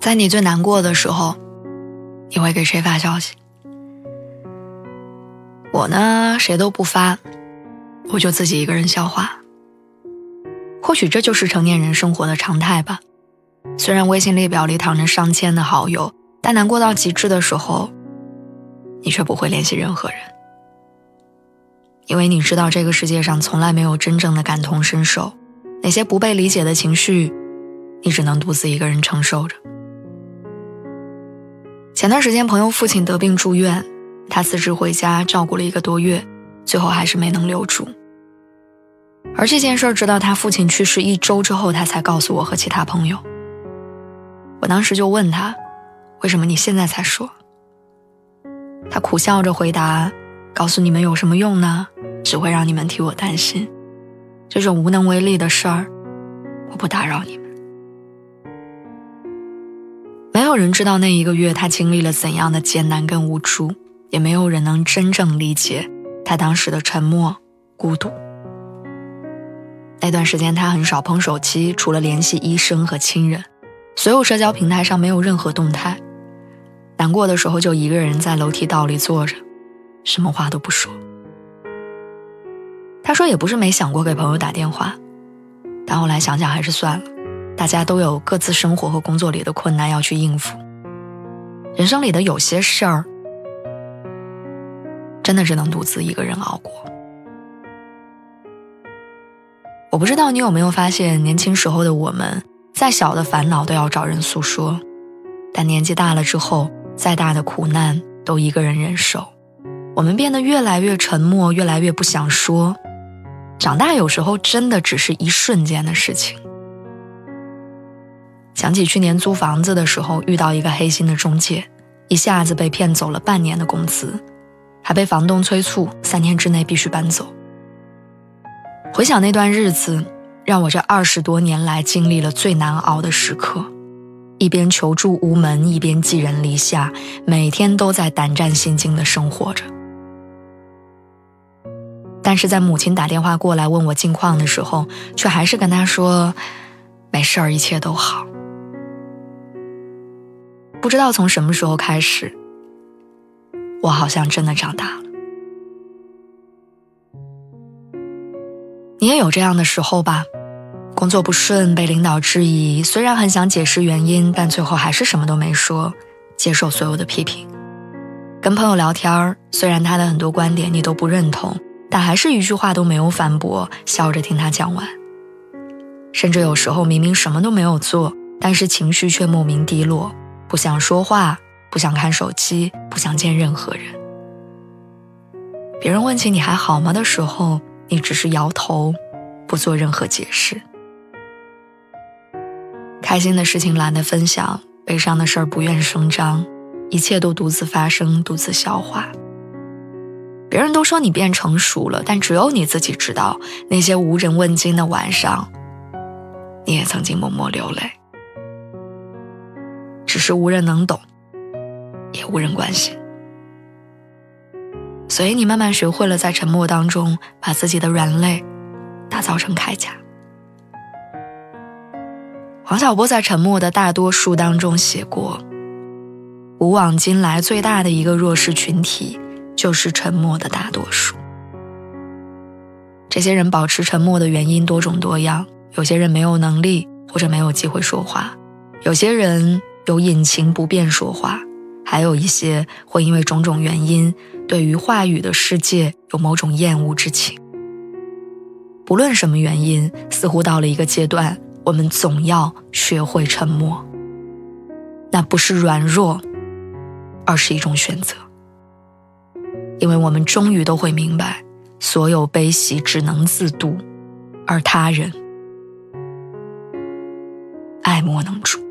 在你最难过的时候，你会给谁发消息？我呢，谁都不发，我就自己一个人消化。或许这就是成年人生活的常态吧。虽然微信列表里躺着上千的好友，但难过到极致的时候，你却不会联系任何人，因为你知道这个世界上从来没有真正的感同身受，那些不被理解的情绪，你只能独自一个人承受着。前段时间，朋友父亲得病住院，他辞职回家照顾了一个多月，最后还是没能留住。而这件事儿直到他父亲去世一周之后，他才告诉我和其他朋友。我当时就问他：“为什么你现在才说？”他苦笑着回答：“告诉你们有什么用呢？只会让你们替我担心。这种无能为力的事儿，我不打扰你们。”没有人知道那一个月他经历了怎样的艰难跟无助，也没有人能真正理解他当时的沉默、孤独。那段时间他很少碰手机，除了联系医生和亲人，所有社交平台上没有任何动态。难过的时候就一个人在楼梯道里坐着，什么话都不说。他说也不是没想过给朋友打电话，但后来想想还是算了。大家都有各自生活和工作里的困难要去应付，人生里的有些事儿，真的只能独自一个人熬过。我不知道你有没有发现，年轻时候的我们，再小的烦恼都要找人诉说，但年纪大了之后，再大的苦难都一个人忍受。我们变得越来越沉默，越来越不想说。长大有时候真的只是一瞬间的事情。想起去年租房子的时候，遇到一个黑心的中介，一下子被骗走了半年的工资，还被房东催促三天之内必须搬走。回想那段日子，让我这二十多年来经历了最难熬的时刻，一边求助无门，一边寄人篱下，每天都在胆战心惊的生活着。但是在母亲打电话过来问我近况的时候，却还是跟她说：“没事儿，一切都好。”不知道从什么时候开始，我好像真的长大了。你也有这样的时候吧？工作不顺，被领导质疑，虽然很想解释原因，但最后还是什么都没说，接受所有的批评。跟朋友聊天虽然他的很多观点你都不认同，但还是一句话都没有反驳，笑着听他讲完。甚至有时候明明什么都没有做，但是情绪却莫名低落。不想说话，不想看手机，不想见任何人。别人问起你还好吗的时候，你只是摇头，不做任何解释。开心的事情懒得分享，悲伤的事儿不愿声张，一切都独自发生，独自消化。别人都说你变成熟了，但只有你自己知道，那些无人问津的晚上，你也曾经默默流泪。是无人能懂，也无人关心，所以你慢慢学会了在沉默当中把自己的软肋打造成铠甲。黄小波在《沉默的大多数》当中写过：“古往今来最大的一个弱势群体，就是沉默的大多数。这些人保持沉默的原因多种多样，有些人没有能力或者没有机会说话，有些人。”有隐情不便说话，还有一些会因为种种原因，对于话语的世界有某种厌恶之情。不论什么原因，似乎到了一个阶段，我们总要学会沉默。那不是软弱，而是一种选择。因为我们终于都会明白，所有悲喜只能自度，而他人爱莫能助。